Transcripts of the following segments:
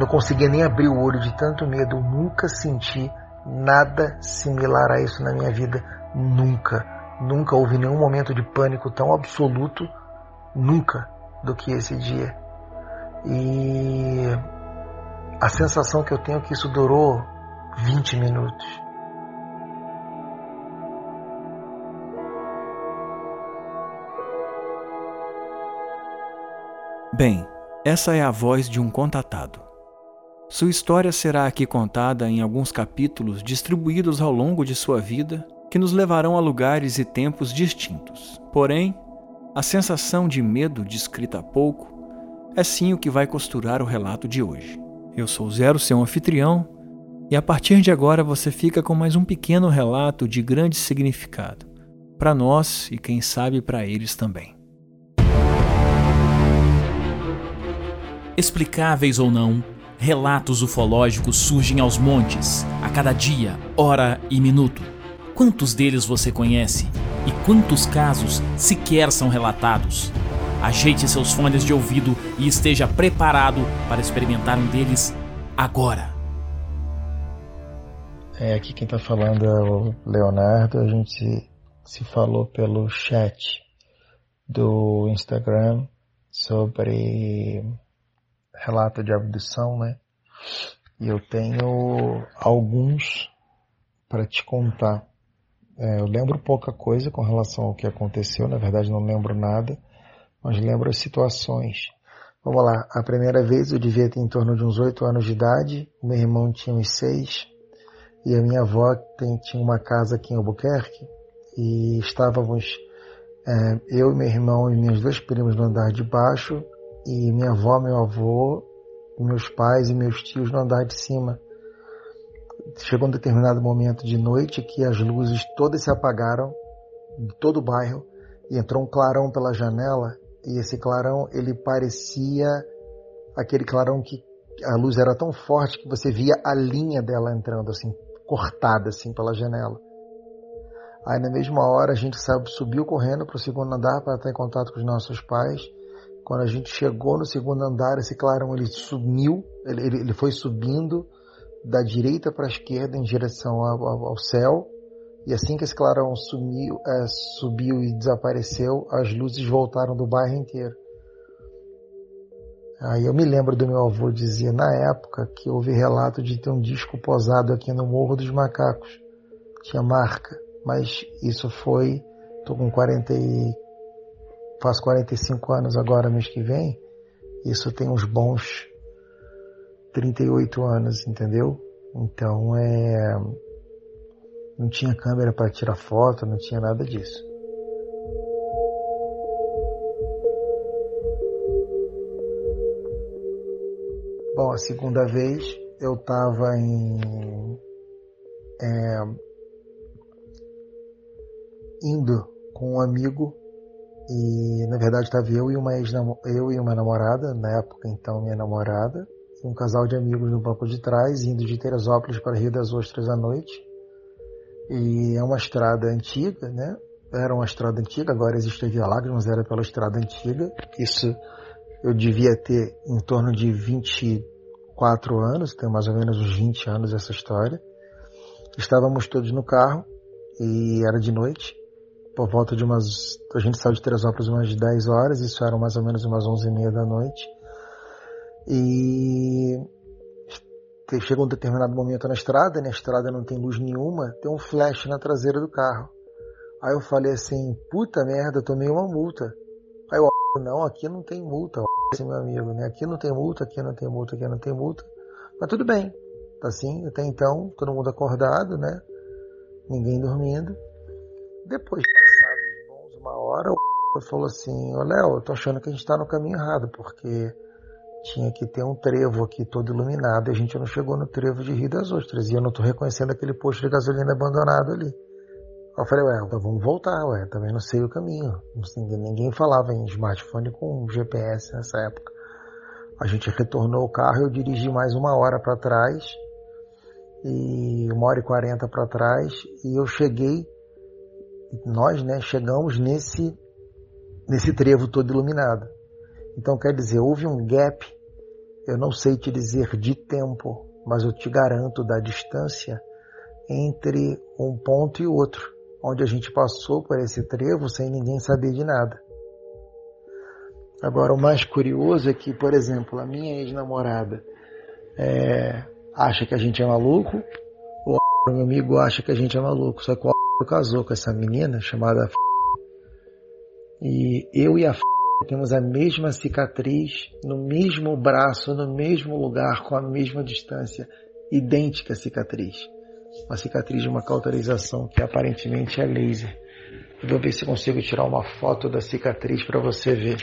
Eu não conseguia nem abrir o olho de tanto medo. Eu nunca senti nada similar a isso na minha vida. Nunca. Nunca houve nenhum momento de pânico tão absoluto. Nunca do que esse dia. E a sensação que eu tenho é que isso durou 20 minutos. Bem, essa é a voz de um contatado. Sua história será aqui contada em alguns capítulos distribuídos ao longo de sua vida que nos levarão a lugares e tempos distintos. Porém, a sensação de medo descrita há pouco é sim o que vai costurar o relato de hoje. Eu sou Zero, seu anfitrião, e a partir de agora você fica com mais um pequeno relato de grande significado, para nós e quem sabe para eles também. Explicáveis ou não, relatos ufológicos surgem aos montes, a cada dia, hora e minuto. Quantos deles você conhece? E quantos casos sequer são relatados? Ajeite seus fones de ouvido e esteja preparado para experimentar um deles agora. É, aqui quem está falando é o Leonardo. A gente se falou pelo chat do Instagram sobre relato de abdução, né? E eu tenho alguns para te contar. É, eu lembro pouca coisa com relação ao que aconteceu, na verdade não lembro nada, mas lembro as situações. Vamos lá, a primeira vez eu devia ter em torno de uns oito anos de idade, meu irmão tinha uns seis, e a minha avó tem, tinha uma casa aqui em Albuquerque, e estávamos é, eu, meu irmão e minhas duas primas no andar de baixo, e minha avó, meu avô, meus pais e meus tios no andar de cima. Chegou um determinado momento de noite que as luzes todas se apagaram de todo o bairro e entrou um clarão pela janela e esse clarão ele parecia aquele clarão que a luz era tão forte que você via a linha dela entrando assim cortada assim pela janela. Aí na mesma hora a gente subiu correndo para o segundo andar para estar em contato com os nossos pais quando a gente chegou no segundo andar, esse clarão ele sumiu, ele, ele, ele foi subindo da direita para a esquerda em direção ao, ao, céu. E assim que esse clarão sumiu, é, subiu e desapareceu, as luzes voltaram do bairro inteiro. Aí eu me lembro do meu avô dizer na época que houve relato de ter um disco posado aqui no Morro dos Macacos. Tinha marca, mas isso foi, tô com 40 e faço 45 anos agora mês que vem, isso tem uns bons 38 anos, entendeu? Então é não tinha câmera para tirar foto, não tinha nada disso. Bom, a segunda vez eu estava em é, indo com um amigo e na verdade estava eu e uma ex eu e uma namorada, na época então minha namorada, e um casal de amigos no banco de trás, indo de Teresópolis para Rio das Ostras à noite. E é uma estrada antiga, né? Era uma estrada antiga, agora existe a Via Lágrimas, mas era pela estrada antiga. Isso eu devia ter em torno de 24 anos, tem mais ou menos uns 20 anos essa história. Estávamos todos no carro e era de noite por volta de umas. A gente saiu de Teresópolis umas 10 horas, isso eram mais ou menos umas 11 e meia da noite. E chega um determinado momento na estrada, na estrada não tem luz nenhuma, tem um flash na traseira do carro. Aí eu falei assim, puta merda, tomei uma multa. Aí eu, não, aqui não tem multa, esse meu amigo, né? Aqui não tem multa, aqui não tem multa, aqui não tem multa. Mas tudo bem, tá assim, até então, todo mundo acordado, né? Ninguém dormindo. Depois uma hora o falou assim, ô Léo, eu tô achando que a gente tá no caminho errado, porque tinha que ter um trevo aqui todo iluminado e a gente não chegou no trevo de Rio das Ostras e eu não tô reconhecendo aquele posto de gasolina abandonado ali. Eu falei, ué, então vamos voltar, ué, também não sei o caminho. Ninguém falava em smartphone com GPS nessa época. A gente retornou o carro, eu dirigi mais uma hora para trás e uma hora e quarenta para trás e eu cheguei nós né, chegamos nesse, nesse trevo todo iluminado. Então quer dizer, houve um gap. eu não sei te dizer de tempo, mas eu te garanto da distância entre um ponto e outro, onde a gente passou por esse trevo sem ninguém saber de nada. Agora, o mais curioso é que, por exemplo, a minha ex-namorada é, acha que a gente é maluco, o meu amigo acha que a gente é maluco, só que o casou com essa menina chamada e eu e a temos a mesma cicatriz no mesmo braço, no mesmo lugar, com a mesma distância, idêntica cicatriz. Uma cicatriz de uma cauterização que aparentemente é laser. vou ver se consigo tirar uma foto da cicatriz para você ver.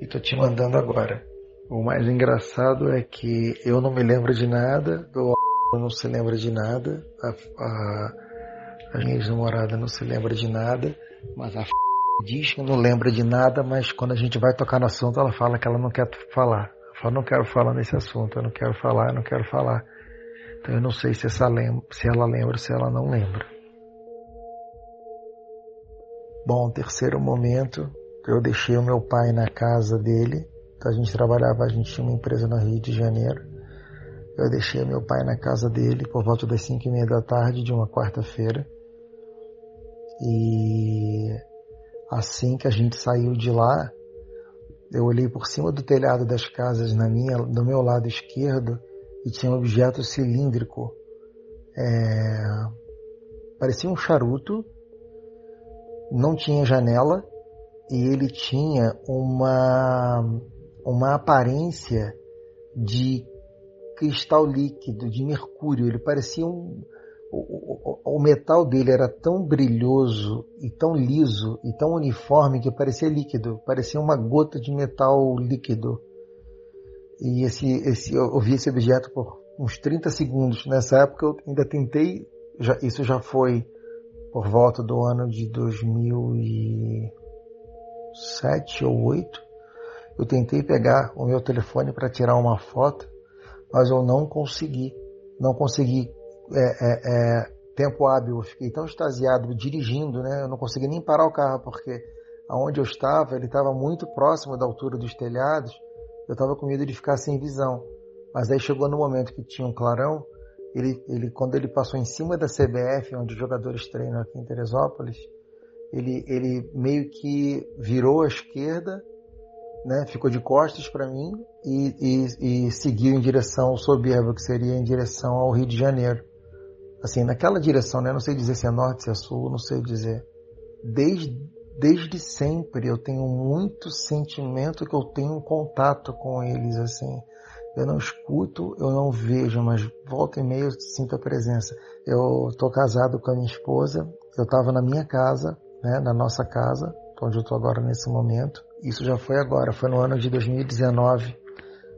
E tô te mandando agora. O mais engraçado é que eu não me lembro de nada, o não se lembra de nada, a, a, a minha ex-namorada não se lembra de nada, mas a diz que não lembra de nada, mas quando a gente vai tocar no assunto, ela fala que ela não quer falar. Ela fala, não quero falar nesse assunto, eu não quero falar, eu não quero falar. Então eu não sei se, essa lembra, se ela lembra ou se ela não lembra. Bom, terceiro momento, eu deixei o meu pai na casa dele. Então a gente trabalhava, a gente tinha uma empresa no Rio de Janeiro. Eu deixei meu pai na casa dele por volta das cinco e meia da tarde de uma quarta-feira. E Assim que a gente saiu de lá, eu olhei por cima do telhado das casas na minha, do meu lado esquerdo e tinha um objeto cilíndrico. É, parecia um charuto, não tinha janela e ele tinha uma, uma aparência de cristal líquido, de mercúrio. Ele parecia um, o, o, metal dele era tão brilhoso e tão liso e tão uniforme que parecia líquido, parecia uma gota de metal líquido. E esse, esse, eu vi esse objeto por uns 30 segundos. Nessa época eu ainda tentei, já, isso já foi por volta do ano de 2007 ou 2008. Eu tentei pegar o meu telefone para tirar uma foto, mas eu não consegui. Não consegui é, é, é, tempo hábil, eu fiquei tão extasiado dirigindo, né? Eu não consegui nem parar o carro porque aonde eu estava, ele estava muito próximo da altura dos telhados. Eu estava com medo de ficar sem visão. Mas aí chegou no momento que tinha um clarão, ele, ele quando ele passou em cima da CBF, onde os jogadores treinam aqui em Teresópolis, ele, ele meio que virou à esquerda, né, ficou de costas para mim e, e, e seguiu em direção ao soberbo, que seria em direção ao Rio de Janeiro assim, naquela direção, né? Não sei dizer se é norte, se é sul, não sei dizer. Desde, desde sempre eu tenho muito sentimento que eu tenho um contato com eles, assim. Eu não escuto, eu não vejo, mas volta e meia eu sinto a presença. Eu tô casado com a minha esposa, eu estava na minha casa, né, na nossa casa, onde eu estou agora nesse momento. Isso já foi agora, foi no ano de 2019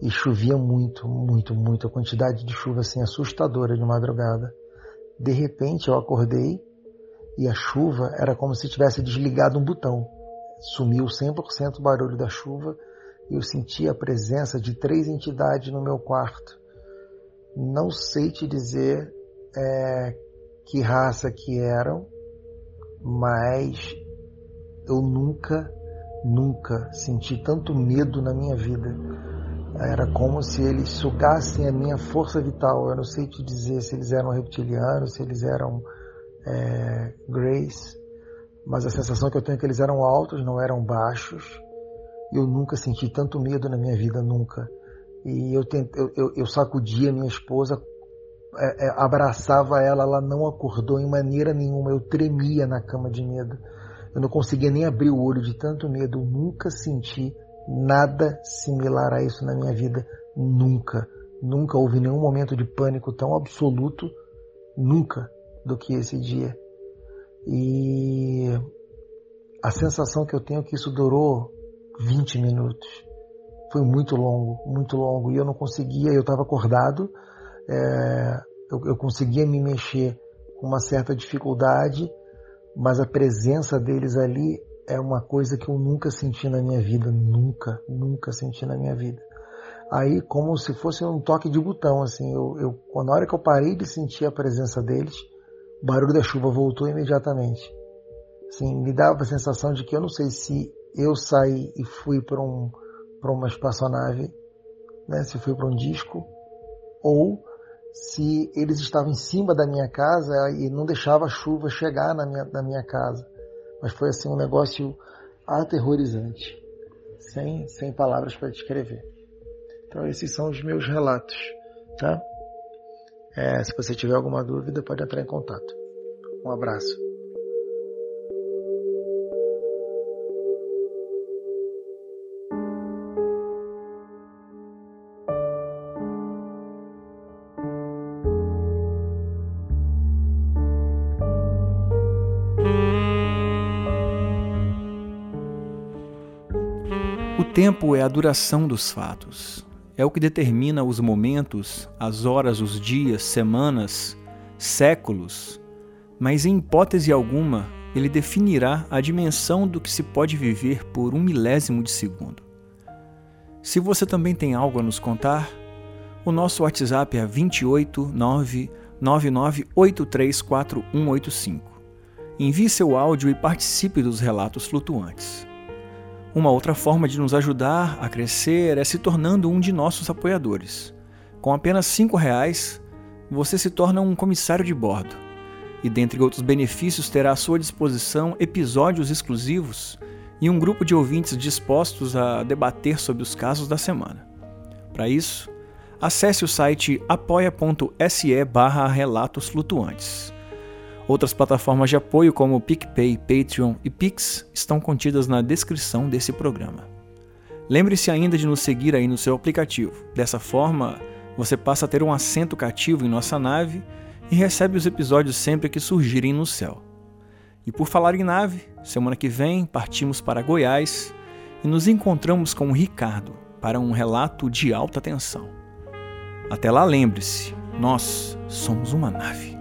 e chovia muito, muito, muito. A quantidade de chuva assim assustadora de madrugada. De repente eu acordei e a chuva era como se tivesse desligado um botão. Sumiu 100% o barulho da chuva e eu senti a presença de três entidades no meu quarto. Não sei te dizer é, que raça que eram, mas eu nunca, nunca senti tanto medo na minha vida. Era como se eles sugassem a minha força vital. Eu não sei te dizer se eles eram reptilianos, se eles eram é, Grace, mas a sensação que eu tenho é que eles eram altos, não eram baixos. Eu nunca senti tanto medo na minha vida, nunca. E eu, tente, eu, eu, eu sacudia minha esposa, é, é, abraçava ela, ela não acordou em maneira nenhuma. Eu tremia na cama de medo. Eu não conseguia nem abrir o olho de tanto medo. Eu nunca senti nada similar a isso na minha vida. Nunca. Nunca houve nenhum momento de pânico tão absoluto, nunca, do que esse dia. E a sensação que eu tenho é que isso durou 20 minutos. Foi muito longo, muito longo. E eu não conseguia, eu estava acordado, é, eu, eu conseguia me mexer com uma certa dificuldade, mas a presença deles ali é uma coisa que eu nunca senti na minha vida, nunca, nunca senti na minha vida. Aí, como se fosse um toque de botão, assim, eu, eu, na hora que eu parei de sentir a presença deles, o barulho da chuva voltou imediatamente. Assim, me dava a sensação de que eu não sei se eu saí e fui para um, uma espaçonave né, se foi para um disco, ou se eles estavam em cima da minha casa e não deixava a chuva chegar na minha, na minha casa. Mas foi assim um negócio aterrorizante, sem, sem palavras para descrever. Então esses são os meus relatos, tá? É, se você tiver alguma dúvida, pode entrar em contato. Um abraço. O tempo é a duração dos fatos. É o que determina os momentos, as horas, os dias, semanas, séculos, mas em hipótese alguma ele definirá a dimensão do que se pode viver por um milésimo de segundo. Se você também tem algo a nos contar, o nosso WhatsApp é 28 999834185. Envie seu áudio e participe dos relatos flutuantes. Uma outra forma de nos ajudar a crescer é se tornando um de nossos apoiadores. Com apenas R$ reais, você se torna um comissário de bordo e, dentre outros benefícios, terá à sua disposição episódios exclusivos e um grupo de ouvintes dispostos a debater sobre os casos da semana. Para isso, acesse o site apoia.se barra relatos flutuantes. Outras plataformas de apoio como PicPay, Patreon e Pix estão contidas na descrição desse programa. Lembre-se ainda de nos seguir aí no seu aplicativo. Dessa forma, você passa a ter um assento cativo em nossa nave e recebe os episódios sempre que surgirem no céu. E por falar em nave, semana que vem partimos para Goiás e nos encontramos com o Ricardo para um relato de alta tensão. Até lá, lembre-se, nós somos uma nave.